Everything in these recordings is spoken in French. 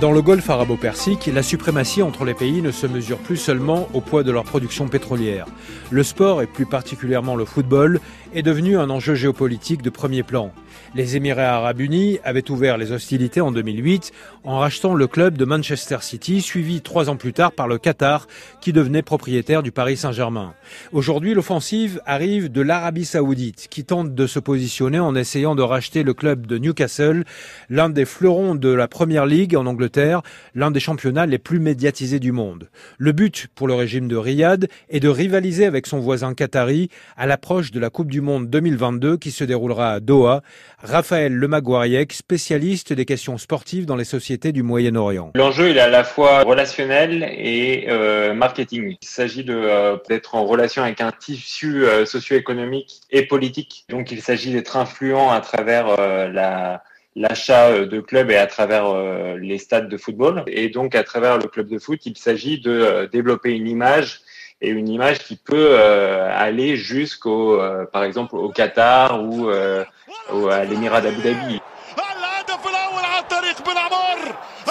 Dans le golfe arabo-persique, la suprématie entre les pays ne se mesure plus seulement au poids de leur production pétrolière. Le sport, et plus particulièrement le football, est devenu un enjeu géopolitique de premier plan. Les Émirats arabes unis avaient ouvert les hostilités en 2008 en rachetant le club de Manchester City, suivi trois ans plus tard par le Qatar, qui devenait propriétaire du Paris Saint-Germain. Aujourd'hui, l'offensive arrive de l'Arabie saoudite, qui tente de se positionner en essayant de racheter le club de Newcastle, l'un des fleurons de la Première Ligue en Angleterre, l'un des championnats les plus médiatisés du monde. Le but pour le régime de Riyad est de rivaliser avec son voisin qatari à l'approche de la Coupe du Monde 2022 qui se déroulera à Doha. Raphaël Lemaguariec, spécialiste des questions sportives dans les sociétés du Moyen-Orient. L'enjeu est à la fois relationnel et euh, marketing. Il s'agit euh, d'être en relation avec un tissu euh, socio-économique et politique. Donc il s'agit d'être influent à travers la l'achat de clubs et à travers les stades de football. Et donc, à travers le club de foot, il s'agit de développer une image et une image qui peut aller jusqu'au, par exemple, au Qatar ou à l'Émirat d'Abu Dhabi.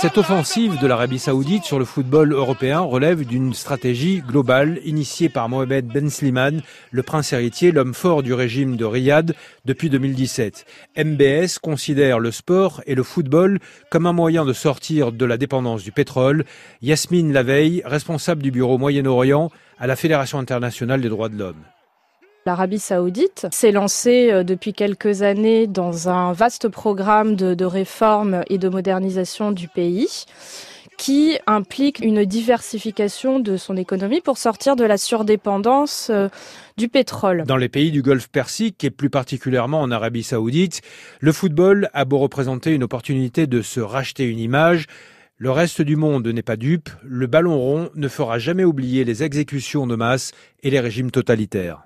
Cette offensive de l'Arabie saoudite sur le football européen relève d'une stratégie globale initiée par Mohamed Ben Slimane, le prince héritier, l'homme fort du régime de Riyad depuis 2017. MBS considère le sport et le football comme un moyen de sortir de la dépendance du pétrole. Yasmine Laveille, responsable du bureau Moyen-Orient à la Fédération internationale des droits de l'homme. L'Arabie saoudite s'est lancée euh, depuis quelques années dans un vaste programme de, de réforme et de modernisation du pays qui implique une diversification de son économie pour sortir de la surdépendance euh, du pétrole. Dans les pays du Golfe Persique et plus particulièrement en Arabie saoudite, le football a beau représenter une opportunité de se racheter une image, le reste du monde n'est pas dupe, le ballon rond ne fera jamais oublier les exécutions de masse et les régimes totalitaires.